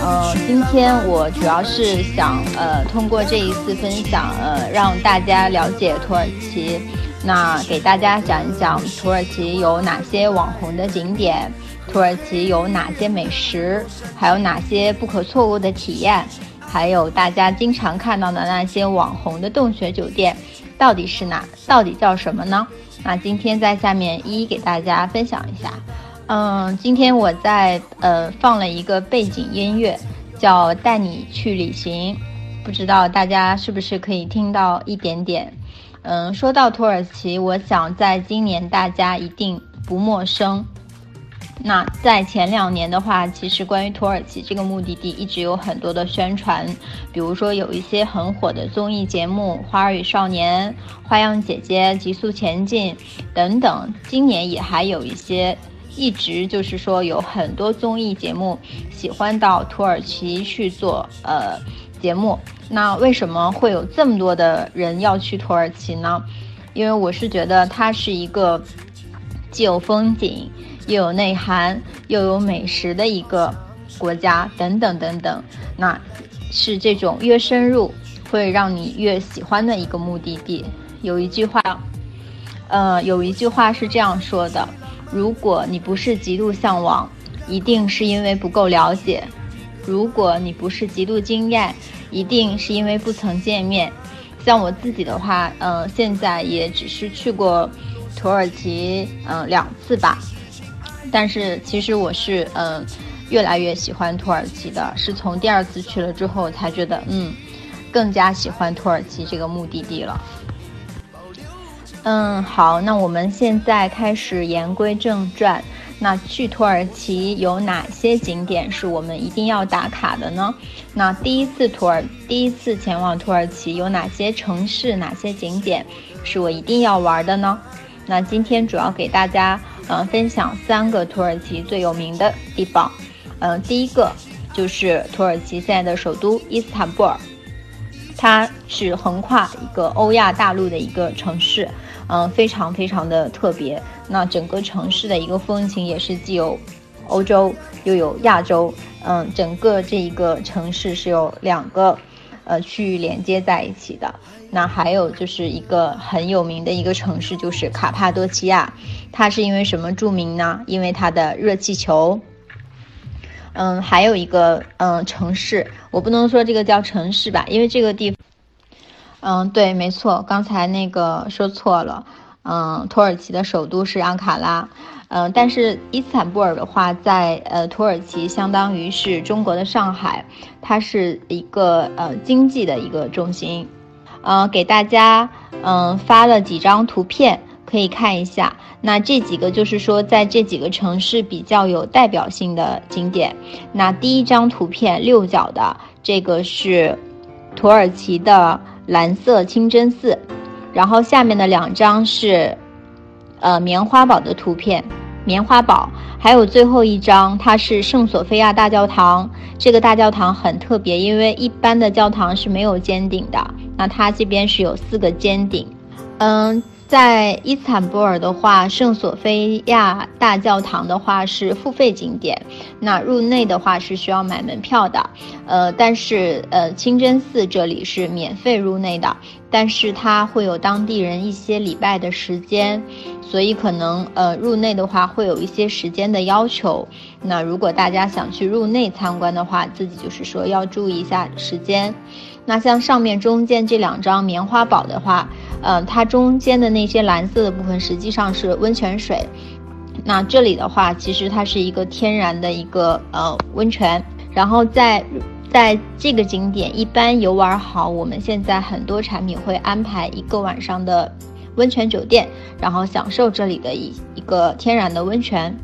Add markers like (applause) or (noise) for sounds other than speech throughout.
呃，你去今天我主要是想呃通过这一次分享呃让大家了解土耳其，那给大家讲一讲土耳其有哪些网红的景点，土耳其有哪些美食，还有哪些不可错过的体验，还有大家经常看到的那些网红的洞穴酒店，到底是哪？到底叫什么呢？那今天在下面一一给大家分享一下。嗯，今天我在呃放了一个背景音乐，叫《带你去旅行》，不知道大家是不是可以听到一点点。嗯，说到土耳其，我想在今年大家一定不陌生。那在前两年的话，其实关于土耳其这个目的地一直有很多的宣传，比如说有一些很火的综艺节目《花儿与少年》《花样姐姐》《极速前进》等等。今年也还有一些，一直就是说有很多综艺节目喜欢到土耳其去做呃节目。那为什么会有这么多的人要去土耳其呢？因为我是觉得它是一个既有风景。又有内涵，又有美食的一个国家，等等等等，那是这种越深入会让你越喜欢的一个目的地。有一句话，呃，有一句话是这样说的：如果你不是极度向往，一定是因为不够了解；如果你不是极度惊艳，一定是因为不曾见面。像我自己的话，嗯、现在也只是去过土耳其，嗯、两次吧。但是其实我是嗯、越来越喜欢土耳其的，是从第二次去了之后才觉得嗯，更加喜欢土耳其这个目的地了。嗯，好，那我们现在开始言归正传。那去土耳其有哪些景点是我们一定要打卡的呢？那第一次土耳第一次前往土耳其有哪些城市、哪些景点是我一定要玩的呢？那今天主要给大家。嗯，分享三个土耳其最有名的地方。嗯，第一个就是土耳其现在的首都伊斯坦布尔，它是横跨一个欧亚大陆的一个城市，嗯，非常非常的特别。那整个城市的一个风情也是既有欧洲又有亚洲，嗯，整个这一个城市是有两个呃区域连接在一起的。那还有就是一个很有名的一个城市，就是卡帕多奇亚。它是因为什么著名呢？因为它的热气球。嗯，还有一个嗯城市，我不能说这个叫城市吧，因为这个地，嗯，对，没错，刚才那个说错了。嗯，土耳其的首都是安卡拉。嗯，但是伊斯坦布尔的话，在呃土耳其相当于是中国的上海，它是一个呃经济的一个中心。呃，给大家嗯发了几张图片。可以看一下，那这几个就是说，在这几个城市比较有代表性的景点。那第一张图片六角的这个是土耳其的蓝色清真寺，然后下面的两张是呃棉花堡的图片，棉花堡，还有最后一张它是圣索菲亚大教堂。这个大教堂很特别，因为一般的教堂是没有尖顶的，那它这边是有四个尖顶，嗯。在伊斯坦布尔的话，圣索菲亚大教堂的话是付费景点，那入内的话是需要买门票的。呃，但是呃清真寺这里是免费入内的，但是它会有当地人一些礼拜的时间，所以可能呃入内的话会有一些时间的要求。那如果大家想去入内参观的话，自己就是说要注意一下时间。那像上面中间这两张棉花堡的话。呃，它中间的那些蓝色的部分实际上是温泉水。那这里的话，其实它是一个天然的一个呃温泉。然后在在这个景点，一般游玩好，我们现在很多产品会安排一个晚上的温泉酒店，然后享受这里的一一个天然的温泉。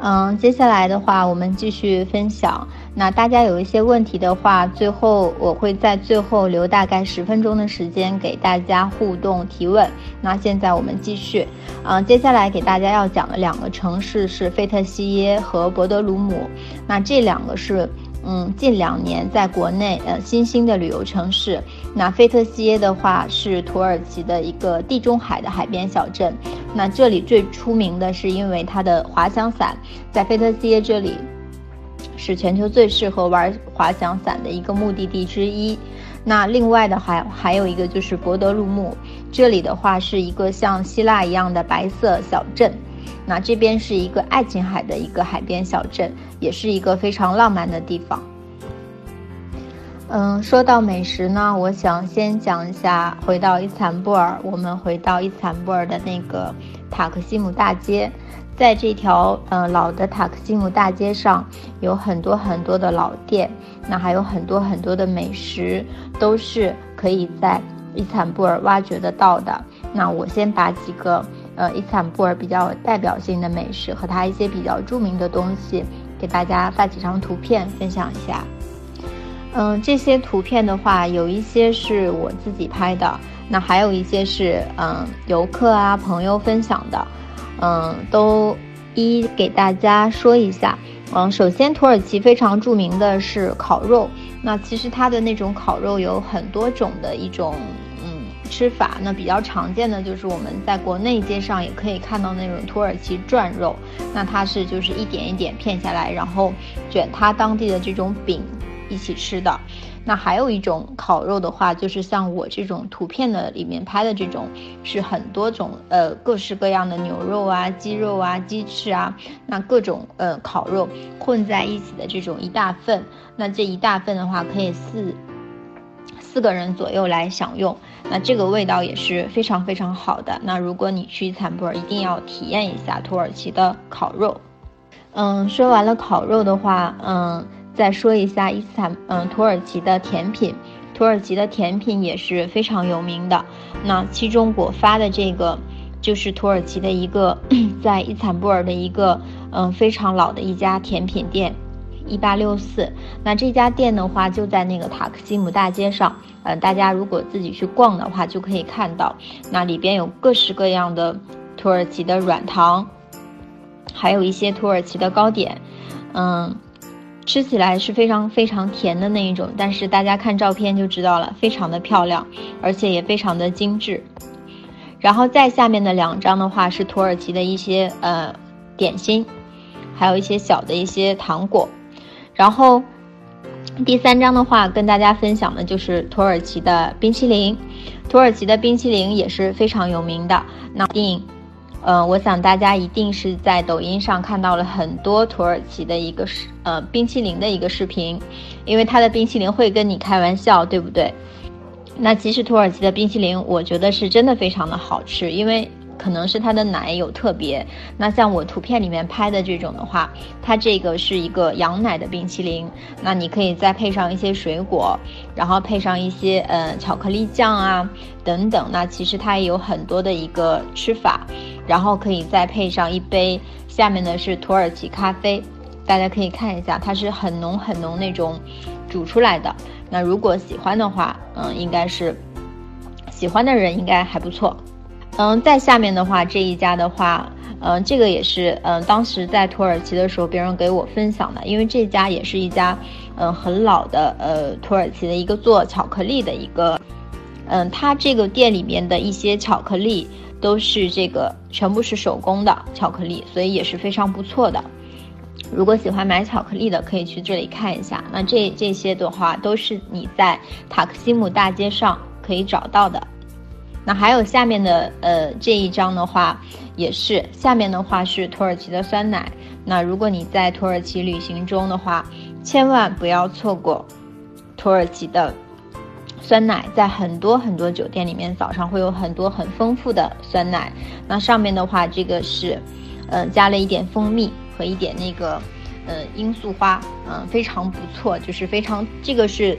嗯，接下来的话，我们继续分享。那大家有一些问题的话，最后我会在最后留大概十分钟的时间给大家互动提问。那现在我们继续，嗯，接下来给大家要讲的两个城市是费特西耶和博德鲁姆。那这两个是嗯，近两年在国内呃新兴的旅游城市。那菲特西耶的话是土耳其的一个地中海的海边小镇。那这里最出名的是因为它的滑翔伞，在菲特西耶这里是全球最适合玩滑翔伞的一个目的地之一。那另外的还还有一个就是博德鲁木，这里的话是一个像希腊一样的白色小镇。那这边是一个爱琴海的一个海边小镇，也是一个非常浪漫的地方。嗯，说到美食呢，我想先讲一下，回到伊斯坦布尔，我们回到伊斯坦布尔的那个塔克西姆大街，在这条嗯老的塔克西姆大街上，有很多很多的老店，那还有很多很多的美食，都是可以在伊斯坦布尔挖掘得到的。那我先把几个。呃，伊斯坦布尔比较有代表性的美食和它一些比较著名的东西，给大家发几张图片分享一下。嗯，这些图片的话，有一些是我自己拍的，那还有一些是嗯游客啊朋友分享的，嗯，都一一给大家说一下。嗯，首先土耳其非常著名的是烤肉，那其实它的那种烤肉有很多种的一种嗯。吃法那比较常见的就是我们在国内街上也可以看到那种土耳其转肉，那它是就是一点一点片下来，然后卷它当地的这种饼一起吃的。那还有一种烤肉的话，就是像我这种图片的里面拍的这种，是很多种呃各式各样的牛肉啊、鸡肉啊、鸡翅啊，那各种呃烤肉混在一起的这种一大份，那这一大份的话可以四。四个人左右来享用，那这个味道也是非常非常好的。那如果你去坦布尔，一定要体验一下土耳其的烤肉。嗯，说完了烤肉的话，嗯，再说一下伊斯坦，嗯，土耳其的甜品。土耳其的甜品也是非常有名的。那其中我发的这个，就是土耳其的一个在伊斯坦布尔的一个，嗯，非常老的一家甜品店。一八六四，那这家店的话就在那个塔克西姆大街上，呃，大家如果自己去逛的话，就可以看到，那里边有各式各样的土耳其的软糖，还有一些土耳其的糕点，嗯，吃起来是非常非常甜的那一种，但是大家看照片就知道了，非常的漂亮，而且也非常的精致。然后再下面的两张的话是土耳其的一些呃点心，还有一些小的一些糖果。然后，第三张的话，跟大家分享的就是土耳其的冰淇淋。土耳其的冰淇淋也是非常有名的。那定，呃，我想大家一定是在抖音上看到了很多土耳其的一个视，呃，冰淇淋的一个视频，因为它的冰淇淋会跟你开玩笑，对不对？那其实土耳其的冰淇淋，我觉得是真的非常的好吃，因为。可能是它的奶有特别，那像我图片里面拍的这种的话，它这个是一个羊奶的冰淇淋，那你可以再配上一些水果，然后配上一些呃巧克力酱啊等等，那其实它也有很多的一个吃法，然后可以再配上一杯，下面的是土耳其咖啡，大家可以看一下，它是很浓很浓那种煮出来的，那如果喜欢的话，嗯，应该是喜欢的人应该还不错。嗯，再下面的话，这一家的话，嗯，这个也是，嗯，当时在土耳其的时候，别人给我分享的，因为这家也是一家，嗯，很老的，呃，土耳其的一个做巧克力的一个，嗯，它这个店里面的一些巧克力都是这个全部是手工的巧克力，所以也是非常不错的。如果喜欢买巧克力的，可以去这里看一下。那这这些的话，都是你在塔克西姆大街上可以找到的。那还有下面的呃这一张的话，也是下面的话是土耳其的酸奶。那如果你在土耳其旅行中的话，千万不要错过土耳其的酸奶。在很多很多酒店里面，早上会有很多很丰富的酸奶。那上面的话，这个是，呃，加了一点蜂蜜和一点那个，呃，罂粟花，嗯，非常不错，就是非常这个是。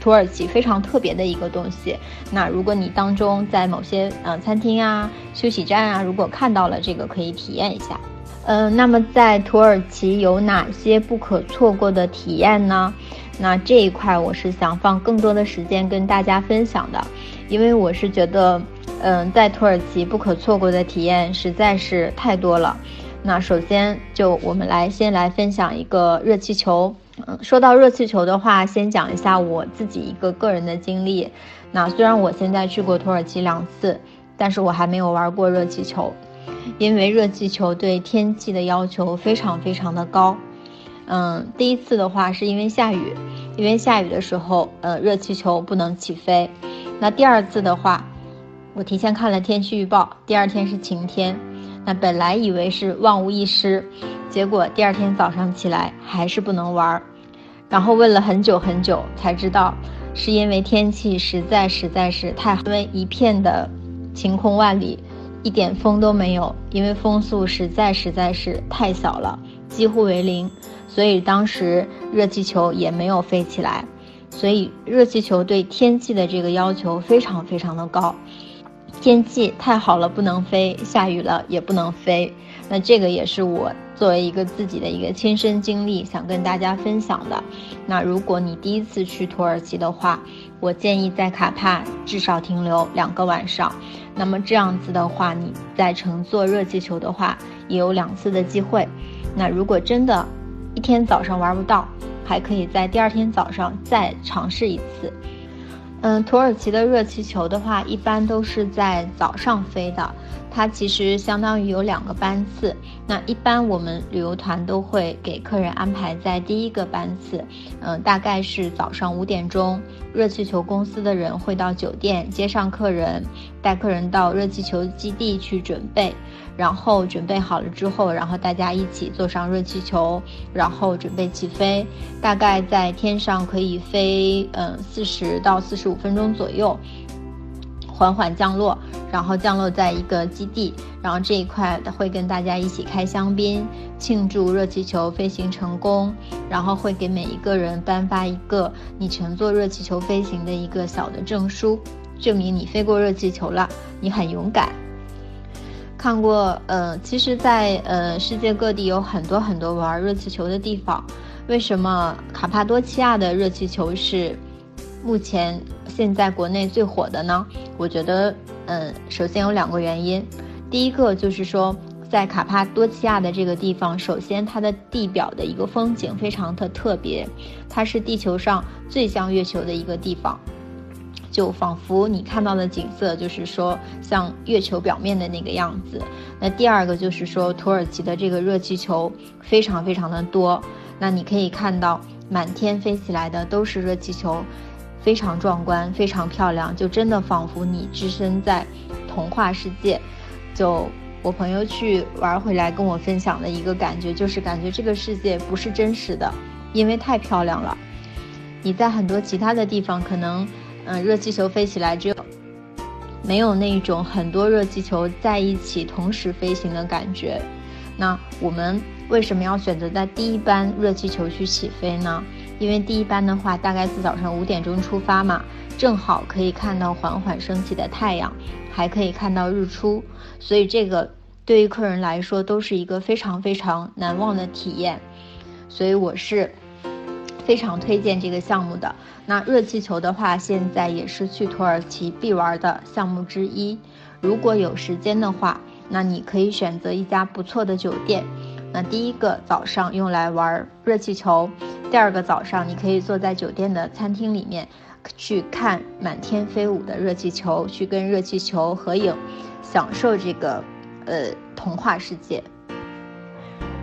土耳其非常特别的一个东西。那如果你当中在某些呃餐厅啊、休息站啊，如果看到了这个，可以体验一下。嗯，那么在土耳其有哪些不可错过的体验呢？那这一块我是想放更多的时间跟大家分享的，因为我是觉得，嗯，在土耳其不可错过的体验实在是太多了。那首先就我们来先来分享一个热气球。嗯，说到热气球的话，先讲一下我自己一个个人的经历。那虽然我现在去过土耳其两次，但是我还没有玩过热气球，因为热气球对天气的要求非常非常的高。嗯，第一次的话是因为下雨，因为下雨的时候，呃，热气球不能起飞。那第二次的话，我提前看了天气预报，第二天是晴天。那本来以为是万无一失，结果第二天早上起来还是不能玩儿。然后问了很久很久，才知道是因为天气实在实在是太，因为一片的晴空万里，一点风都没有，因为风速实在实在是太小了，几乎为零。所以当时热气球也没有飞起来，所以热气球对天气的这个要求非常非常的高，天气太好了不能飞，下雨了也不能飞。那这个也是我作为一个自己的一个亲身经历，想跟大家分享的。那如果你第一次去土耳其的话，我建议在卡帕至少停留两个晚上。那么这样子的话，你在乘坐热气球的话，也有两次的机会。那如果真的，一天早上玩不到，还可以在第二天早上再尝试一次。嗯，土耳其的热气球的话，一般都是在早上飞的。它其实相当于有两个班次。那一般我们旅游团都会给客人安排在第一个班次，嗯，大概是早上五点钟，热气球公司的人会到酒店接上客人，带客人到热气球基地去准备。然后准备好了之后，然后大家一起坐上热气球，然后准备起飞。大概在天上可以飞，嗯，四十到四十五分钟左右，缓缓降落，然后降落在一个基地，然后这一块会跟大家一起开香槟，庆祝热气球飞行成功，然后会给每一个人颁发一个你乘坐热气球飞行的一个小的证书，证明你飞过热气球了，你很勇敢。看过，呃，其实，在呃世界各地有很多很多玩热气球的地方。为什么卡帕多奇亚的热气球是目前现在国内最火的呢？我觉得，嗯，首先有两个原因。第一个就是说，在卡帕多奇亚的这个地方，首先它的地表的一个风景非常的特别，它是地球上最像月球的一个地方。就仿佛你看到的景色，就是说像月球表面的那个样子。那第二个就是说，土耳其的这个热气球非常非常的多。那你可以看到满天飞起来的都是热气球，非常壮观，非常漂亮，就真的仿佛你置身在童话世界。就我朋友去玩回来跟我分享的一个感觉，就是感觉这个世界不是真实的，因为太漂亮了。你在很多其他的地方可能。嗯，热气球飞起来之后，没有那种很多热气球在一起同时飞行的感觉。那我们为什么要选择在第一班热气球去起飞呢？因为第一班的话，大概是早上五点钟出发嘛，正好可以看到缓缓升起的太阳，还可以看到日出，所以这个对于客人来说都是一个非常非常难忘的体验。所以我是。非常推荐这个项目的。那热气球的话，现在也是去土耳其必玩的项目之一。如果有时间的话，那你可以选择一家不错的酒店。那第一个早上用来玩热气球，第二个早上你可以坐在酒店的餐厅里面，去看满天飞舞的热气球，去跟热气球合影，享受这个呃童话世界。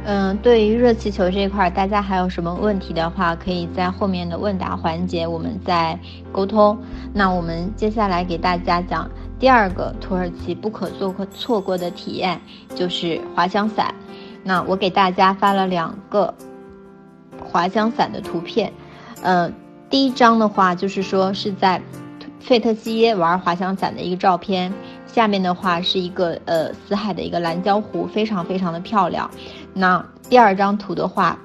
嗯，对于热气球这一块，大家还有什么问题的话，可以在后面的问答环节我们再沟通。那我们接下来给大家讲第二个土耳其不可做过错过的体验，就是滑翔伞。那我给大家发了两个滑翔伞的图片。呃，第一张的话就是说是在费特西耶玩滑翔伞的一个照片。下面的话是一个呃死海的一个蓝礁湖，非常非常的漂亮。那第二张图的话，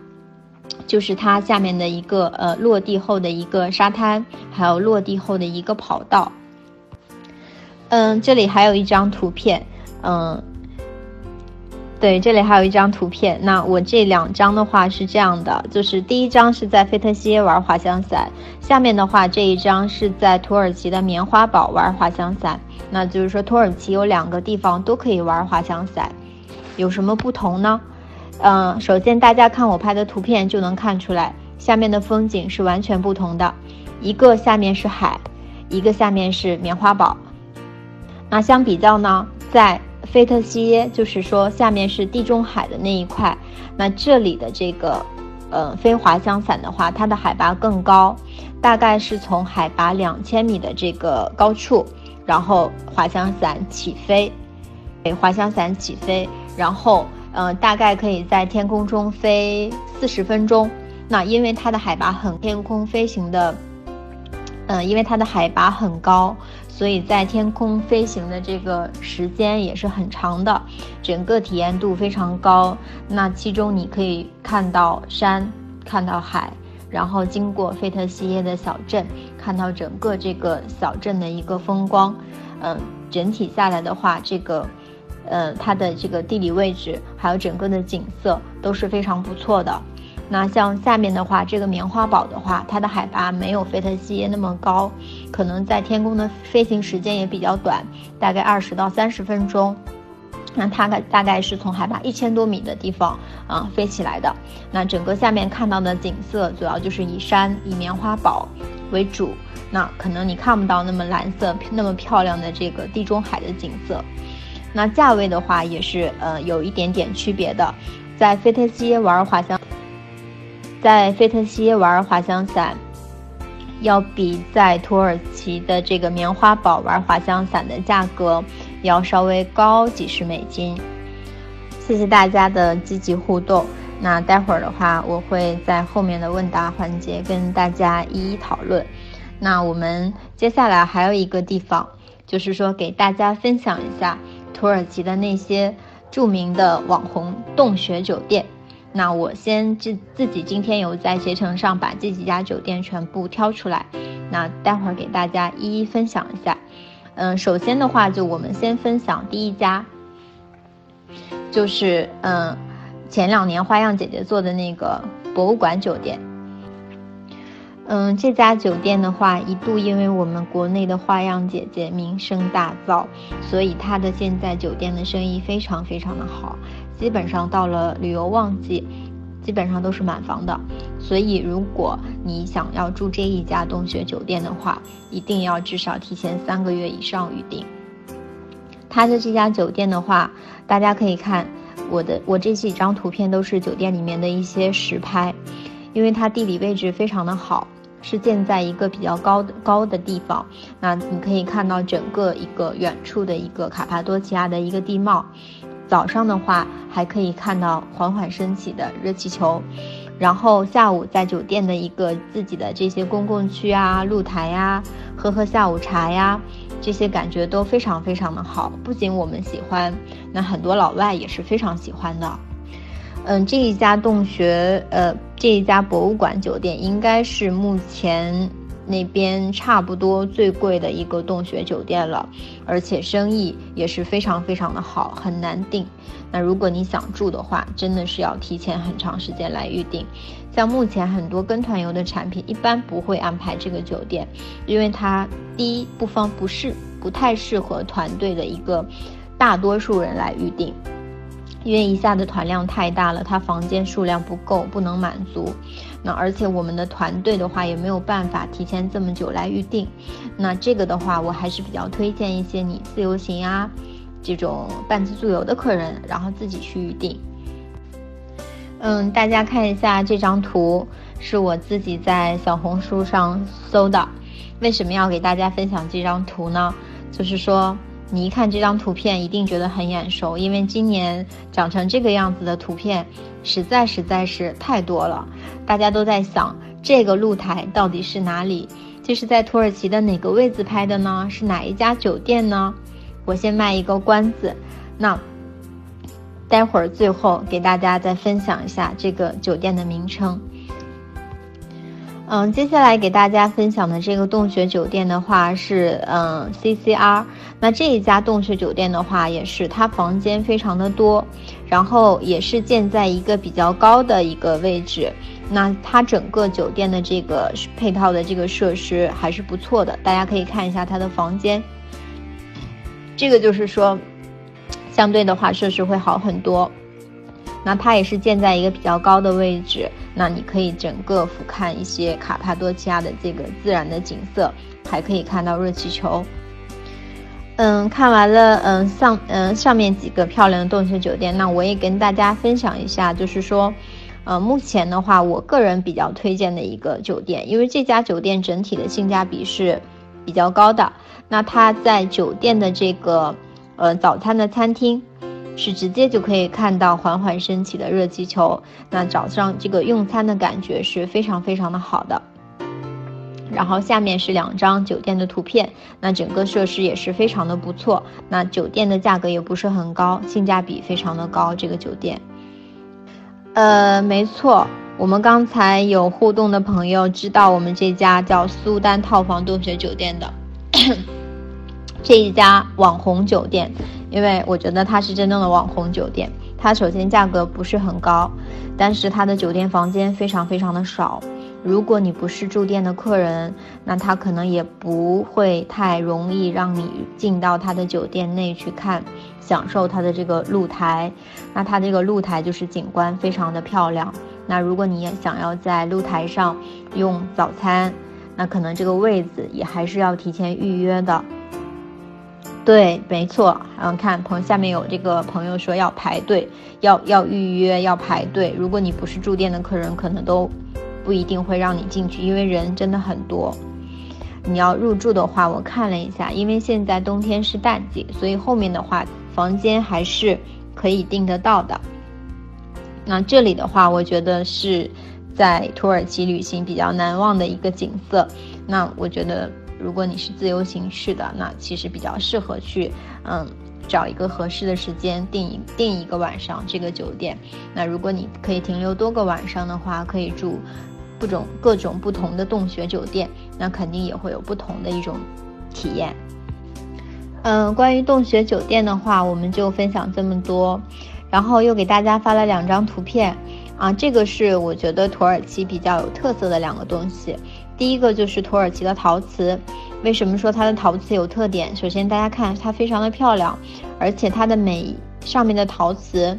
就是它下面的一个呃落地后的一个沙滩，还有落地后的一个跑道。嗯，这里还有一张图片，嗯。对，这里还有一张图片。那我这两张的话是这样的，就是第一张是在费特西耶玩滑翔伞，下面的话这一张是在土耳其的棉花堡玩滑翔伞。那就是说土耳其有两个地方都可以玩滑翔伞，有什么不同呢？嗯，首先大家看我拍的图片就能看出来，下面的风景是完全不同的，一个下面是海，一个下面是棉花堡。那相比较呢，在菲特西耶，就是说下面是地中海的那一块，那这里的这个，呃，飞滑翔伞的话，它的海拔更高，大概是从海拔两千米的这个高处，然后滑翔伞起飞，给滑翔伞起飞，然后，嗯，大概可以在天空中飞四十分钟。那因为它的海拔很，天空飞行的，嗯，因为它的海拔很高。所以在天空飞行的这个时间也是很长的，整个体验度非常高。那其中你可以看到山，看到海，然后经过费特西耶的小镇，看到整个这个小镇的一个风光。嗯，整体下来的话，这个，呃，它的这个地理位置还有整个的景色都是非常不错的。那像下面的话，这个棉花堡的话，它的海拔没有费特西耶那么高，可能在天空的飞行时间也比较短，大概二十到三十分钟。那它大概是从海拔一千多米的地方啊飞起来的。那整个下面看到的景色，主要就是以山以棉花堡为主。那可能你看不到那么蓝色那么漂亮的这个地中海的景色。那价位的话，也是呃有一点点区别的，在费特西耶玩滑翔。在费特西玩滑翔伞，要比在土耳其的这个棉花堡玩滑翔伞的价格要稍微高几十美金。谢谢大家的积极互动。那待会儿的话，我会在后面的问答环节跟大家一一讨论。那我们接下来还有一个地方，就是说给大家分享一下土耳其的那些著名的网红洞穴酒店。那我先自自己今天有在携程上把这几家酒店全部挑出来，那待会儿给大家一一分享一下。嗯，首先的话就我们先分享第一家，就是嗯前两年花样姐姐做的那个博物馆酒店。嗯，这家酒店的话一度因为我们国内的花样姐姐名声大噪，所以它的现在酒店的生意非常非常的好。基本上到了旅游旺季，基本上都是满房的。所以，如果你想要住这一家洞穴酒店的话，一定要至少提前三个月以上预定。它的这家酒店的话，大家可以看我的我这几张图片都是酒店里面的一些实拍，因为它地理位置非常的好，是建在一个比较高的高的地方。那你可以看到整个一个远处的一个卡帕多奇亚的一个地貌。早上的话，还可以看到缓缓升起的热气球，然后下午在酒店的一个自己的这些公共区啊、露台呀，喝喝下午茶呀，这些感觉都非常非常的好。不仅我们喜欢，那很多老外也是非常喜欢的。嗯，这一家洞穴，呃，这一家博物馆酒店应该是目前。那边差不多最贵的一个洞穴酒店了，而且生意也是非常非常的好，很难订。那如果你想住的话，真的是要提前很长时间来预定。像目前很多跟团游的产品，一般不会安排这个酒店，因为它第一不方不适，不太适合团队的一个大多数人来预定。因为一下的团量太大了，它房间数量不够，不能满足。那而且我们的团队的话也没有办法提前这么久来预定。那这个的话，我还是比较推荐一些你自由行啊，这种半自助游的客人，然后自己去预定。嗯，大家看一下这张图，是我自己在小红书上搜的。为什么要给大家分享这张图呢？就是说。你一看这张图片，一定觉得很眼熟，因为今年长成这个样子的图片，实在实在是太多了。大家都在想，这个露台到底是哪里？这是在土耳其的哪个位置拍的呢？是哪一家酒店呢？我先卖一个关子，那待会儿最后给大家再分享一下这个酒店的名称。嗯，接下来给大家分享的这个洞穴酒店的话是嗯 CCR，那这一家洞穴酒店的话也是它房间非常的多，然后也是建在一个比较高的一个位置，那它整个酒店的这个配套的这个设施还是不错的，大家可以看一下它的房间，这个就是说相对的话设施会好很多。那它也是建在一个比较高的位置，那你可以整个俯瞰一些卡帕多奇亚的这个自然的景色，还可以看到热气球。嗯，看完了，嗯上嗯上面几个漂亮的洞穴酒店，那我也跟大家分享一下，就是说。呃，目前的话，我个人比较推荐的一个酒店，因为这家酒店整体的性价比是比较高的。那它在酒店的这个呃早餐的餐厅，是直接就可以看到缓缓升起的热气球。那早上这个用餐的感觉是非常非常的好的。然后下面是两张酒店的图片，那整个设施也是非常的不错。那酒店的价格也不是很高，性价比非常的高，这个酒店。呃，没错，我们刚才有互动的朋友知道我们这家叫苏丹套房洞穴酒店的 (coughs) 这一家网红酒店，因为我觉得它是真正的网红酒店。它首先价格不是很高，但是它的酒店房间非常非常的少。如果你不是住店的客人，那他可能也不会太容易让你进到他的酒店内去看。享受它的这个露台，那它这个露台就是景观非常的漂亮。那如果你也想要在露台上用早餐，那可能这个位子也还是要提前预约的。对，没错。嗯，看朋下面有这个朋友说要排队，要要预约，要排队。如果你不是住店的客人，可能都不一定会让你进去，因为人真的很多。你要入住的话，我看了一下，因为现在冬天是淡季，所以后面的话。房间还是可以订得到的。那这里的话，我觉得是在土耳其旅行比较难忘的一个景色。那我觉得，如果你是自由行去的，那其实比较适合去，嗯，找一个合适的时间订一订一个晚上这个酒店。那如果你可以停留多个晚上的话，可以住不种各种不同的洞穴酒店，那肯定也会有不同的一种体验。嗯，关于洞穴酒店的话，我们就分享这么多，然后又给大家发了两张图片啊，这个是我觉得土耳其比较有特色的两个东西。第一个就是土耳其的陶瓷，为什么说它的陶瓷有特点？首先大家看它非常的漂亮，而且它的每上面的陶瓷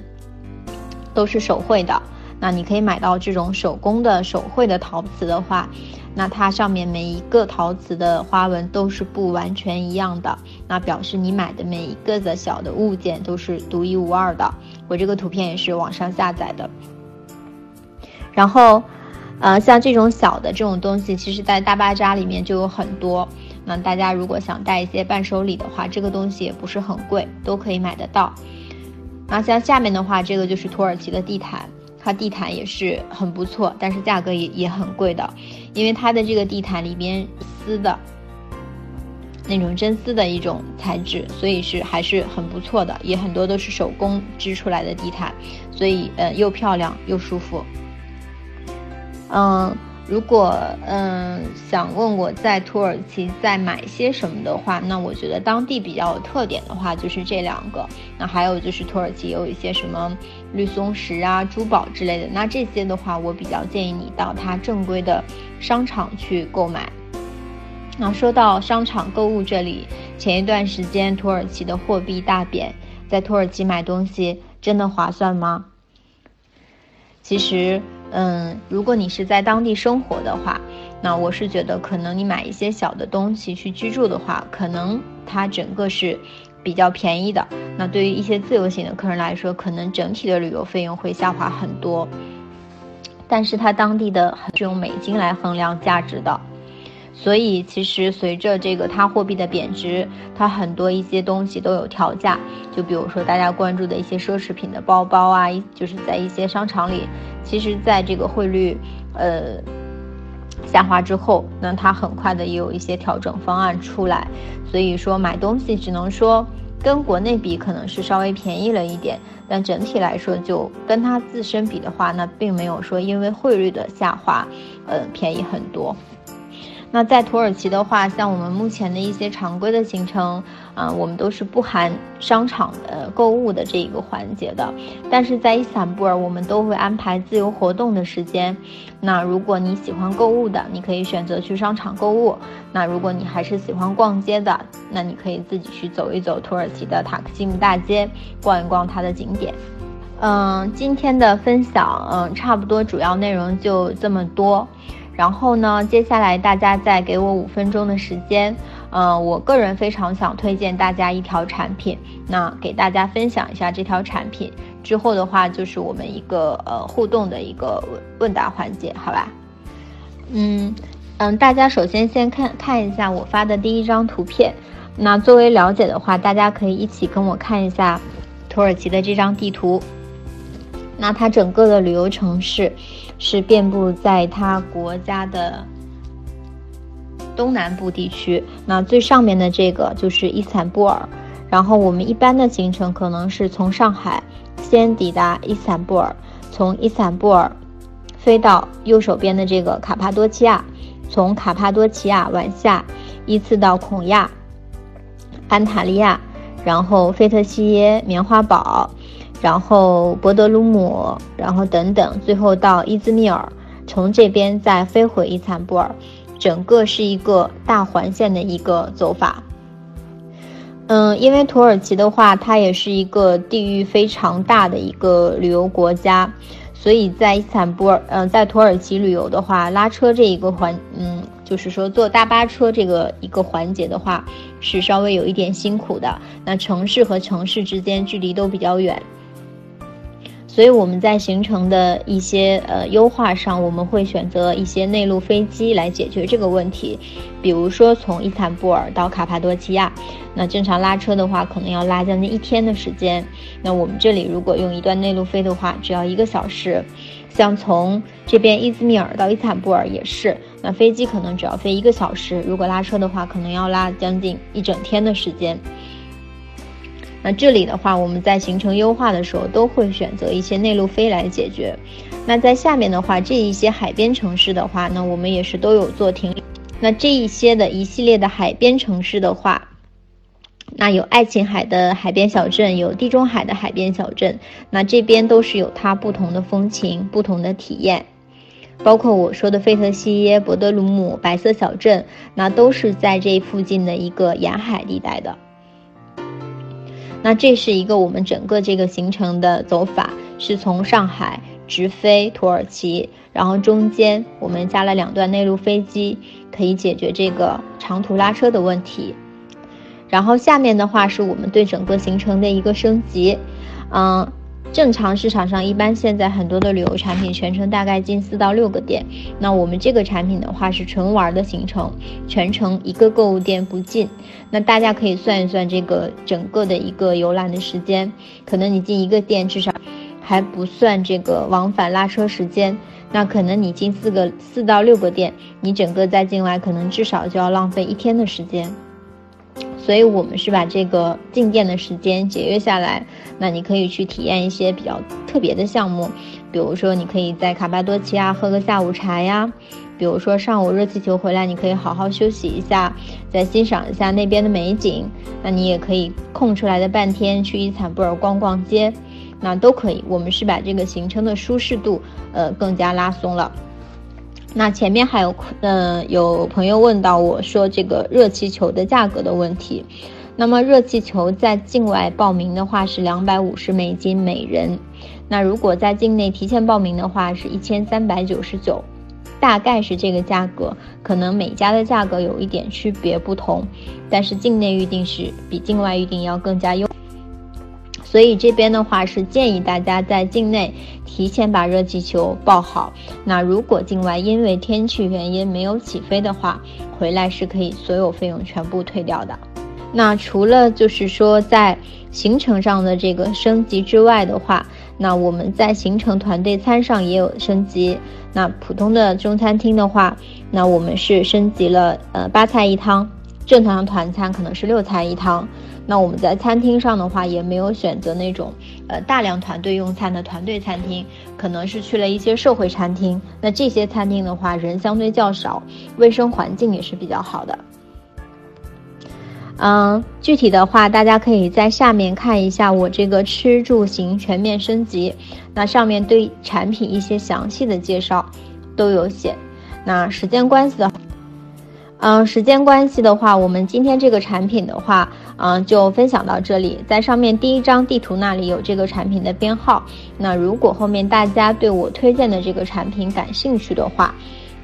都是手绘的。那你可以买到这种手工的手绘的陶瓷的话。那它上面每一个陶瓷的花纹都是不完全一样的，那表示你买的每一个的小的物件都是独一无二的。我这个图片也是网上下载的。然后，呃，像这种小的这种东西，其实在大巴扎里面就有很多。那大家如果想带一些伴手礼的话，这个东西也不是很贵，都可以买得到。那像下面的话，这个就是土耳其的地毯。它地毯也是很不错，但是价格也也很贵的，因为它的这个地毯里边丝的那种真丝的一种材质，所以是还是很不错的，也很多都是手工织出来的地毯，所以呃又漂亮又舒服，嗯。如果嗯想问我在土耳其再买些什么的话，那我觉得当地比较有特点的话就是这两个。那还有就是土耳其有一些什么绿松石啊、珠宝之类的。那这些的话，我比较建议你到它正规的商场去购买。那说到商场购物这里，前一段时间土耳其的货币大贬，在土耳其买东西真的划算吗？其实。嗯，如果你是在当地生活的话，那我是觉得可能你买一些小的东西去居住的话，可能它整个是比较便宜的。那对于一些自由行的客人来说，可能整体的旅游费用会下滑很多。但是它当地的是用美金来衡量价值的。所以，其实随着这个它货币的贬值，它很多一些东西都有调价。就比如说大家关注的一些奢侈品的包包啊，就是在一些商场里，其实在这个汇率呃下滑之后，那它很快的也有一些调整方案出来。所以说买东西只能说跟国内比可能是稍微便宜了一点，但整体来说就跟它自身比的话，那并没有说因为汇率的下滑，呃便宜很多。那在土耳其的话，像我们目前的一些常规的行程，啊，我们都是不含商场的购物的这一个环节的。但是在伊斯坦布尔，我们都会安排自由活动的时间。那如果你喜欢购物的，你可以选择去商场购物；那如果你还是喜欢逛街的，那你可以自己去走一走土耳其的塔克西姆大街，逛一逛它的景点。嗯，今天的分享，嗯，差不多主要内容就这么多。然后呢，接下来大家再给我五分钟的时间，嗯，我个人非常想推荐大家一条产品，那给大家分享一下这条产品。之后的话，就是我们一个呃互动的一个问问答环节，好吧？嗯嗯，大家首先先看看一下我发的第一张图片。那作为了解的话，大家可以一起跟我看一下土耳其的这张地图。那它整个的旅游城市是遍布在它国家的东南部地区。那最上面的这个就是伊斯坦布尔。然后我们一般的行程可能是从上海先抵达伊斯坦布尔，从伊斯坦布尔飞到右手边的这个卡帕多奇亚，从卡帕多奇亚往下依次到孔亚。安塔利亚，然后费特西耶、棉花堡，然后博德鲁姆，然后等等，最后到伊兹密尔，从这边再飞回伊斯坦布尔，整个是一个大环线的一个走法。嗯，因为土耳其的话，它也是一个地域非常大的一个旅游国家，所以在伊斯坦布尔，嗯，在土耳其旅游的话，拉车这一个环，嗯。就是说，坐大巴车这个一个环节的话，是稍微有一点辛苦的。那城市和城市之间距离都比较远，所以我们在行程的一些呃优化上，我们会选择一些内陆飞机来解决这个问题。比如说从伊斯坦布尔到卡帕多奇亚，那正常拉车的话，可能要拉将近一天的时间。那我们这里如果用一段内陆飞的话，只要一个小时。像从这边伊兹密尔到伊斯坦布尔也是，那飞机可能只要飞一个小时，如果拉车的话，可能要拉将近一整天的时间。那这里的话，我们在行程优化的时候都会选择一些内陆飞来解决。那在下面的话，这一些海边城市的话，那我们也是都有做停留。那这一些的一系列的海边城市的话。那有爱琴海的海边小镇，有地中海的海边小镇，那这边都是有它不同的风情、不同的体验，包括我说的费特西耶、博德鲁姆、白色小镇，那都是在这附近的一个沿海地带的。那这是一个我们整个这个行程的走法，是从上海直飞土耳其，然后中间我们加了两段内陆飞机，可以解决这个长途拉车的问题。然后下面的话是我们对整个行程的一个升级，嗯，正常市场上一般现在很多的旅游产品全程大概进四到六个店，那我们这个产品的话是纯玩的行程，全程一个购物店不进。那大家可以算一算这个整个的一个游览的时间，可能你进一个店至少还不算这个往返拉车时间，那可能你进四个四到六个店，你整个再进来可能至少就要浪费一天的时间。所以，我们是把这个进店的时间节约下来。那你可以去体验一些比较特别的项目，比如说，你可以在卡巴多奇亚喝个下午茶呀；比如说，上午热气球回来，你可以好好休息一下，再欣赏一下那边的美景。那你也可以空出来的半天去伊斯坦布尔逛逛街，那都可以。我们是把这个行程的舒适度，呃，更加拉松了。那前面还有，嗯，有朋友问到我说这个热气球的价格的问题。那么热气球在境外报名的话是两百五十美金每人，那如果在境内提前报名的话是一千三百九十九，大概是这个价格，可能每家的价格有一点区别不同，但是境内预定是比境外预定要更加优。所以这边的话是建议大家在境内提前把热气球报好。那如果境外因为天气原因没有起飞的话，回来是可以所有费用全部退掉的。那除了就是说在行程上的这个升级之外的话，那我们在行程团队餐上也有升级。那普通的中餐厅的话，那我们是升级了呃八菜一汤，正常的团餐可能是六菜一汤。那我们在餐厅上的话，也没有选择那种，呃，大量团队用餐的团队餐厅，可能是去了一些社会餐厅。那这些餐厅的话，人相对较少，卫生环境也是比较好的。嗯，具体的话，大家可以在下面看一下我这个吃住行全面升级，那上面对产品一些详细的介绍都有写。那时间关系的。嗯，时间关系的话，我们今天这个产品的话，嗯，就分享到这里。在上面第一张地图那里有这个产品的编号。那如果后面大家对我推荐的这个产品感兴趣的话，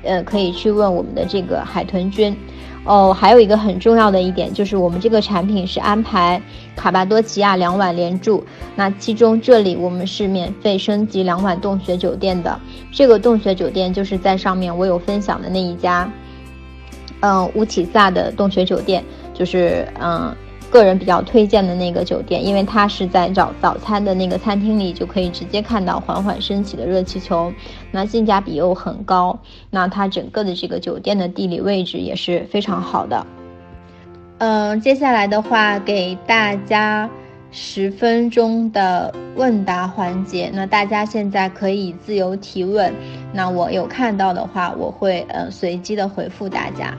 呃，可以去问我们的这个海豚君。哦，还有一个很重要的一点就是，我们这个产品是安排卡巴多奇亚两晚连住。那其中这里我们是免费升级两晚洞穴酒店的。这个洞穴酒店就是在上面我有分享的那一家。嗯，乌体萨的洞穴酒店就是嗯，个人比较推荐的那个酒店，因为它是在早早餐的那个餐厅里就可以直接看到缓缓升起的热气球，那性价比又很高，那它整个的这个酒店的地理位置也是非常好的。嗯，接下来的话给大家十分钟的问答环节，那大家现在可以自由提问，那我有看到的话，我会嗯随机的回复大家。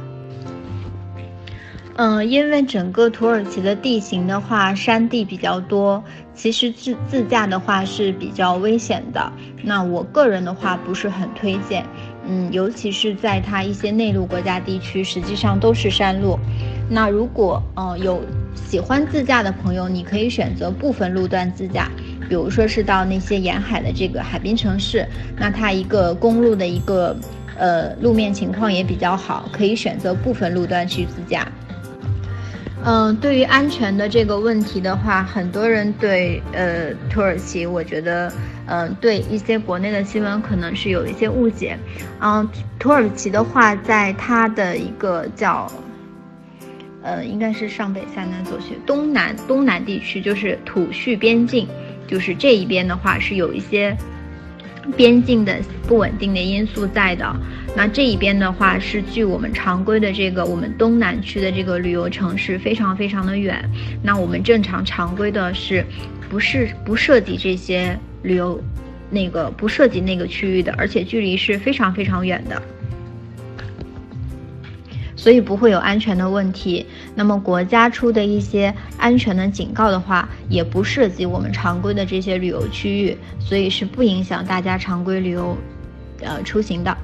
嗯，因为整个土耳其的地形的话，山地比较多，其实自自驾的话是比较危险的。那我个人的话不是很推荐，嗯，尤其是在它一些内陆国家地区，实际上都是山路。那如果呃有喜欢自驾的朋友，你可以选择部分路段自驾，比如说是到那些沿海的这个海滨城市，那它一个公路的一个呃路面情况也比较好，可以选择部分路段去自驾。嗯，对于安全的这个问题的话，很多人对呃土耳其，我觉得，嗯，对一些国内的新闻可能是有一些误解。嗯，土耳其的话，在它的一个叫，呃，应该是上北下南左西东南东南地区，就是土叙边境，就是这一边的话是有一些。边境的不稳定的因素在的，那这一边的话是距我们常规的这个我们东南区的这个旅游城市非常非常的远，那我们正常常规的是，不是不涉及这些旅游，那个不涉及那个区域的，而且距离是非常非常远的。所以不会有安全的问题。那么国家出的一些安全的警告的话，也不涉及我们常规的这些旅游区域，所以是不影响大家常规旅游，呃出行的。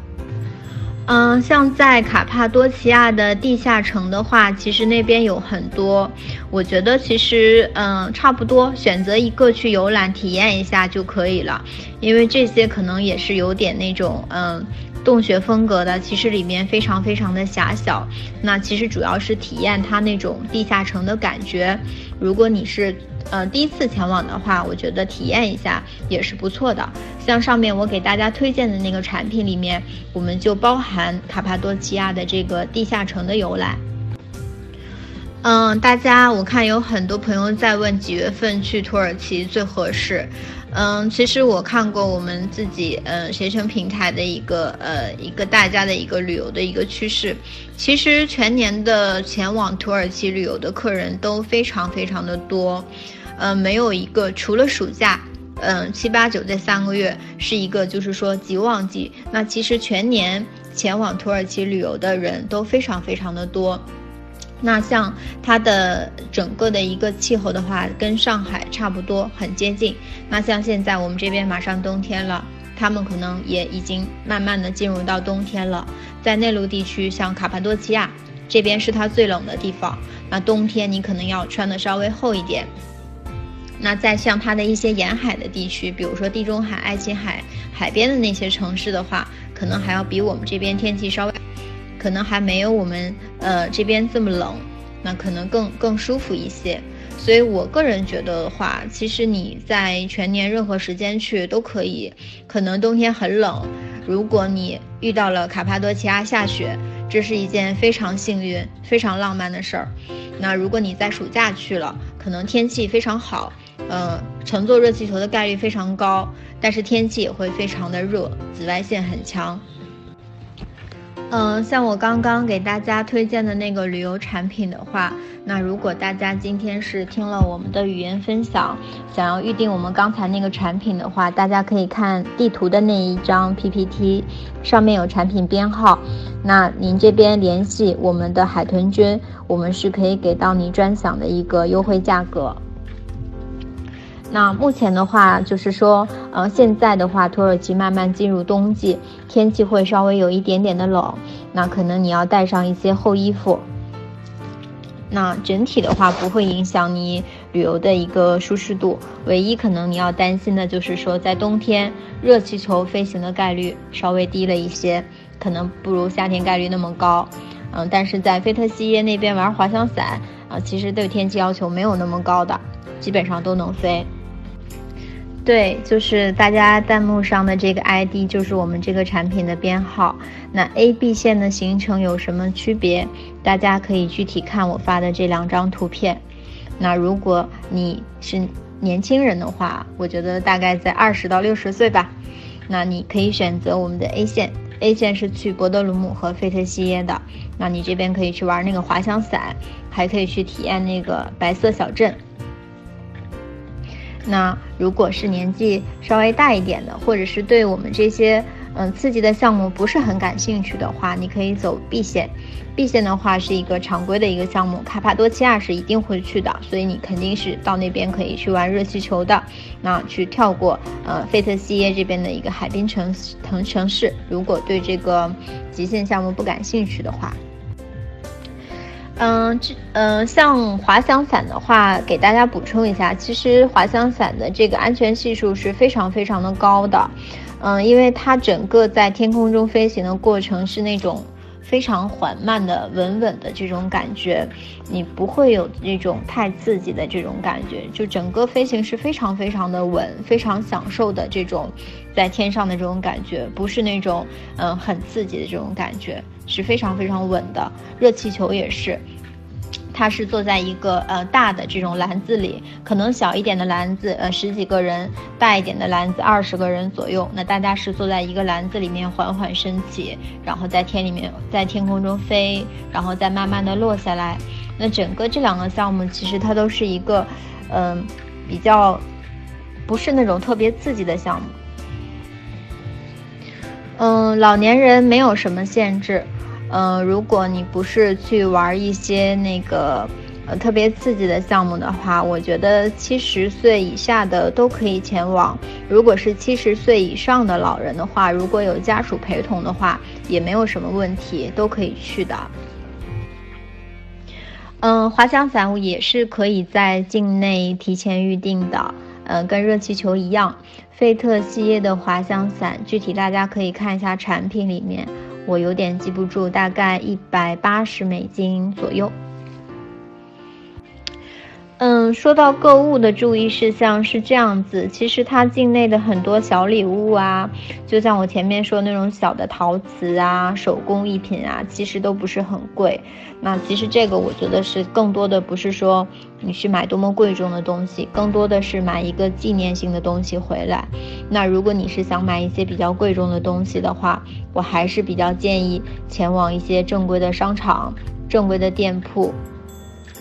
嗯，像在卡帕多奇亚的地下城的话，其实那边有很多，我觉得其实嗯差不多，选择一个去游览体验一下就可以了，因为这些可能也是有点那种嗯。洞穴风格的，其实里面非常非常的狭小。那其实主要是体验它那种地下城的感觉。如果你是呃第一次前往的话，我觉得体验一下也是不错的。像上面我给大家推荐的那个产品里面，我们就包含卡帕多奇亚的这个地下城的游览。嗯，大家我看有很多朋友在问几月份去土耳其最合适。嗯，其实我看过我们自己嗯携程平台的一个呃一个大家的一个旅游的一个趋势。其实全年的前往土耳其旅游的客人都非常非常的多，嗯，没有一个除了暑假，嗯七八九这三个月是一个就是说极旺季。那其实全年前往土耳其旅游的人都非常非常的多。那像它的整个的一个气候的话，跟上海差不多，很接近。那像现在我们这边马上冬天了，他们可能也已经慢慢的进入到冬天了。在内陆地区，像卡帕多奇亚这边是它最冷的地方，那冬天你可能要穿的稍微厚一点。那在像它的一些沿海的地区，比如说地中海、爱琴海海边的那些城市的话，可能还要比我们这边天气稍微。可能还没有我们呃这边这么冷，那可能更更舒服一些。所以我个人觉得的话，其实你在全年任何时间去都可以。可能冬天很冷，如果你遇到了卡帕多奇亚下雪，这是一件非常幸运、非常浪漫的事儿。那如果你在暑假去了，可能天气非常好，呃，乘坐热气球的概率非常高，但是天气也会非常的热，紫外线很强。嗯，像我刚刚给大家推荐的那个旅游产品的话，那如果大家今天是听了我们的语言分享，想要预定我们刚才那个产品的话，大家可以看地图的那一张 PPT，上面有产品编号。那您这边联系我们的海豚君，我们是可以给到您专享的一个优惠价格。那目前的话，就是说，呃，现在的话，土耳其慢慢进入冬季，天气会稍微有一点点的冷，那可能你要带上一些厚衣服。那整体的话不会影响你旅游的一个舒适度，唯一可能你要担心的就是说，在冬天热气球飞行的概率稍微低了一些，可能不如夏天概率那么高。嗯，但是在菲特西耶那边玩滑翔伞啊，其实对天气要求没有那么高的，基本上都能飞。对，就是大家弹幕上的这个 ID 就是我们这个产品的编号。那 A、B 线的行程有什么区别？大家可以具体看我发的这两张图片。那如果你是年轻人的话，我觉得大概在二十到六十岁吧。那你可以选择我们的 A 线，A 线是去博德鲁姆和费特西耶的。那你这边可以去玩那个滑翔伞，还可以去体验那个白色小镇。那如果是年纪稍微大一点的，或者是对我们这些嗯刺激的项目不是很感兴趣的话，你可以走 B 线。B 线的话是一个常规的一个项目，卡帕多奇亚是一定会去的，所以你肯定是到那边可以去玩热气球的。那去跳过呃费特西耶这边的一个海滨城城城市，如果对这个极限项目不感兴趣的话。嗯，这嗯，像滑翔伞的话，给大家补充一下，其实滑翔伞的这个安全系数是非常非常的高的，嗯，因为它整个在天空中飞行的过程是那种非常缓慢的、稳稳的这种感觉，你不会有那种太刺激的这种感觉，就整个飞行是非常非常的稳，非常享受的这种在天上的这种感觉，不是那种嗯很刺激的这种感觉。是非常非常稳的，热气球也是，它是坐在一个呃大的这种篮子里，可能小一点的篮子呃十几个人，大一点的篮子二十个人左右。那大家是坐在一个篮子里面缓缓升起，然后在天里面在天空中飞，然后再慢慢的落下来。那整个这两个项目其实它都是一个嗯比较不是那种特别刺激的项目。嗯，老年人没有什么限制。嗯，如果你不是去玩一些那个呃特别刺激的项目的话，我觉得七十岁以下的都可以前往。如果是七十岁以上的老人的话，如果有家属陪同的话，也没有什么问题，都可以去的。嗯，滑翔伞也是可以在境内提前预定的。嗯，跟热气球一样，费特系列的滑翔伞，具体大家可以看一下产品里面。我有点记不住，大概一百八十美金左右。嗯，说到购物的注意事项是这样子，其实它境内的很多小礼物啊，就像我前面说那种小的陶瓷啊、手工艺品啊，其实都不是很贵。那其实这个我觉得是更多的不是说你去买多么贵重的东西，更多的是买一个纪念性的东西回来。那如果你是想买一些比较贵重的东西的话，我还是比较建议前往一些正规的商场、正规的店铺。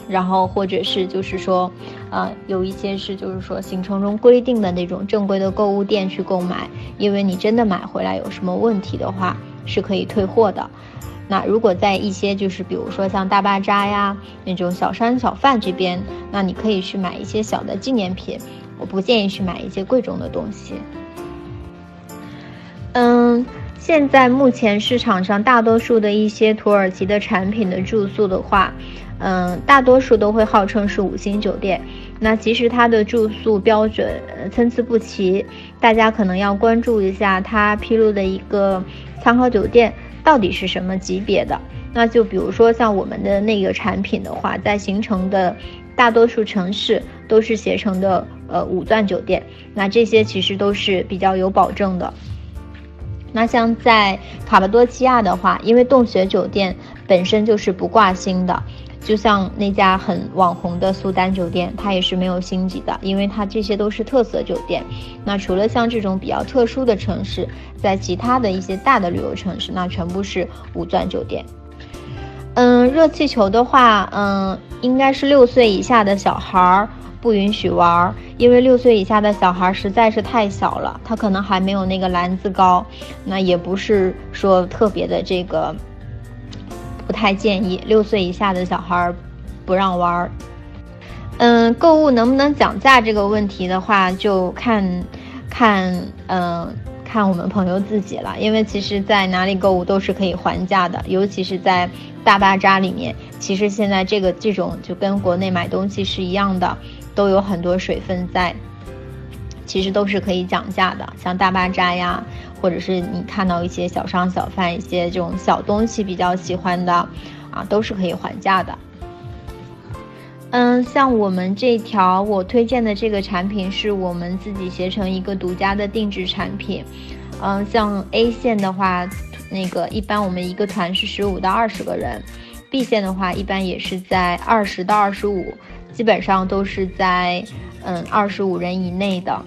然后或者是就是说，呃，有一些是就是说行程中规定的那种正规的购物店去购买，因为你真的买回来有什么问题的话是可以退货的。那如果在一些就是比如说像大巴扎呀那种小商小贩这边，那你可以去买一些小的纪念品，我不建议去买一些贵重的东西。嗯，现在目前市场上大多数的一些土耳其的产品的住宿的话。嗯，大多数都会号称是五星酒店，那其实它的住宿标准参差不齐，大家可能要关注一下它披露的一个参考酒店到底是什么级别的。那就比如说像我们的那个产品的话，在行程的大多数城市都是携程的呃五钻酒店，那这些其实都是比较有保证的。那像在卡帕多奇亚的话，因为洞穴酒店本身就是不挂星的。就像那家很网红的苏丹酒店，它也是没有星级的，因为它这些都是特色酒店。那除了像这种比较特殊的城市，在其他的一些大的旅游城市，那全部是五钻酒店。嗯，热气球的话，嗯，应该是六岁以下的小孩儿不允许玩，因为六岁以下的小孩实在是太小了，他可能还没有那个篮子高，那也不是说特别的这个。不太建议六岁以下的小孩不让玩儿。嗯，购物能不能讲价这个问题的话，就看，看，嗯，看我们朋友自己了。因为其实，在哪里购物都是可以还价的，尤其是在大巴扎里面。其实现在这个这种就跟国内买东西是一样的，都有很多水分在，其实都是可以讲价的。像大巴扎呀，或者是你看到一些小商小贩一些这种小东西比较喜欢的，啊，都是可以还价的。嗯，像我们这条我推荐的这个产品是我们自己携程一个独家的定制产品。嗯，像 A 线的话，那个一般我们一个团是十五到二十个人；B 线的话，一般也是在二十到二十五，基本上都是在嗯二十五人以内的。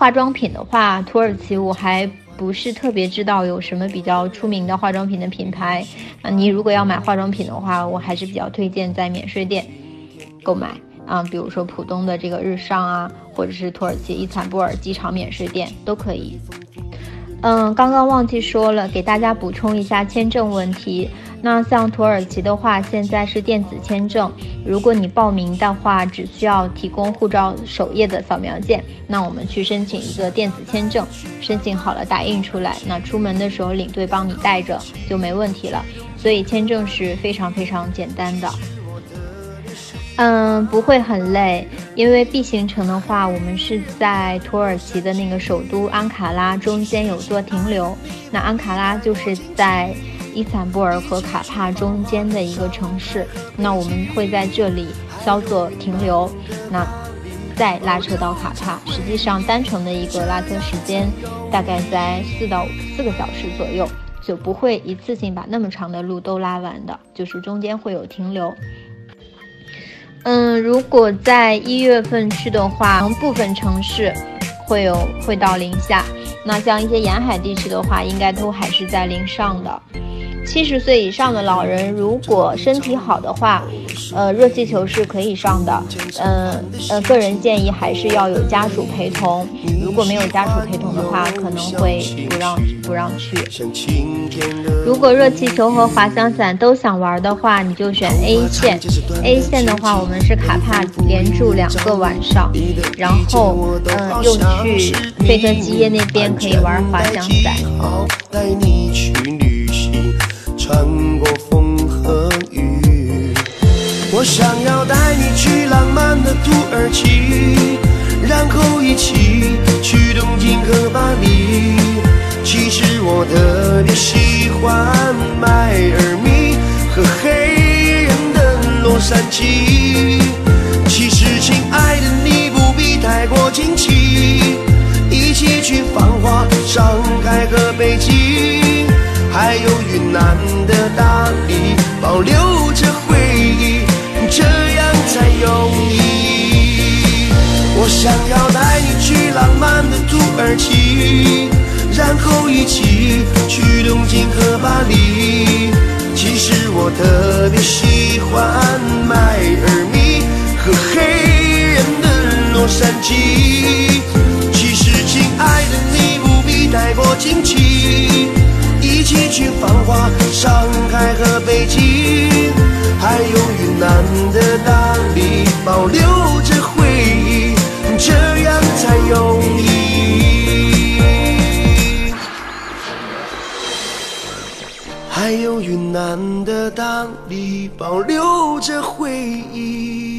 化妆品的话，土耳其我还不是特别知道有什么比较出名的化妆品的品牌。啊你如果要买化妆品的话，我还是比较推荐在免税店。购买啊，比如说浦东的这个日上啊，或者是土耳其伊斯坦布尔机场免税店都可以。嗯，刚刚忘记说了，给大家补充一下签证问题。那像土耳其的话，现在是电子签证，如果你报名的话，只需要提供护照首页的扫描件，那我们去申请一个电子签证，申请好了打印出来，那出门的时候领队帮你带着就没问题了。所以签证是非常非常简单的。嗯，不会很累，因为 B 行程的话，我们是在土耳其的那个首都安卡拉中间有做停留。那安卡拉就是在伊斯坦布尔和卡帕中间的一个城市。那我们会在这里稍作停留，那再拉车到卡帕。实际上单程的一个拉车时间大概在四到四个小时左右，就不会一次性把那么长的路都拉完的，就是中间会有停留。嗯，如果在一月份去的话，部分城市会有会到零下。那像一些沿海地区的话，应该都还是在零上的。七十岁以上的老人，如果身体好的话，呃，热气球是可以上的。嗯呃，个人建议还是要有家属陪同。如果没有家属陪同的话，可能会不让不让去。如果热气球和滑翔伞都想玩的话，你就选 A 线。A 线的话，我们是卡帕连住两个晚上，然后嗯，又去费特基耶那边可以玩滑翔伞。穿过风和雨，我想要带你去浪漫的土耳其，然后一起去东京和巴黎。其实我特别喜欢迈尔密和黑人的洛杉矶。其实，亲爱的，你不必太过惊奇，一起去繁华上海和北京。还有云南的大理，保留着回忆，这样才有意义。我想要带你去浪漫的土耳其，然后一起去东京和巴黎。其实我特别喜欢迈尔密和黑人的洛杉矶。其实，亲爱的，你不必太过惊奇。一起去繁华上海和北京，还有云南的大理，保留着回忆，这样才有意义。还有云南的大理，保留着回忆。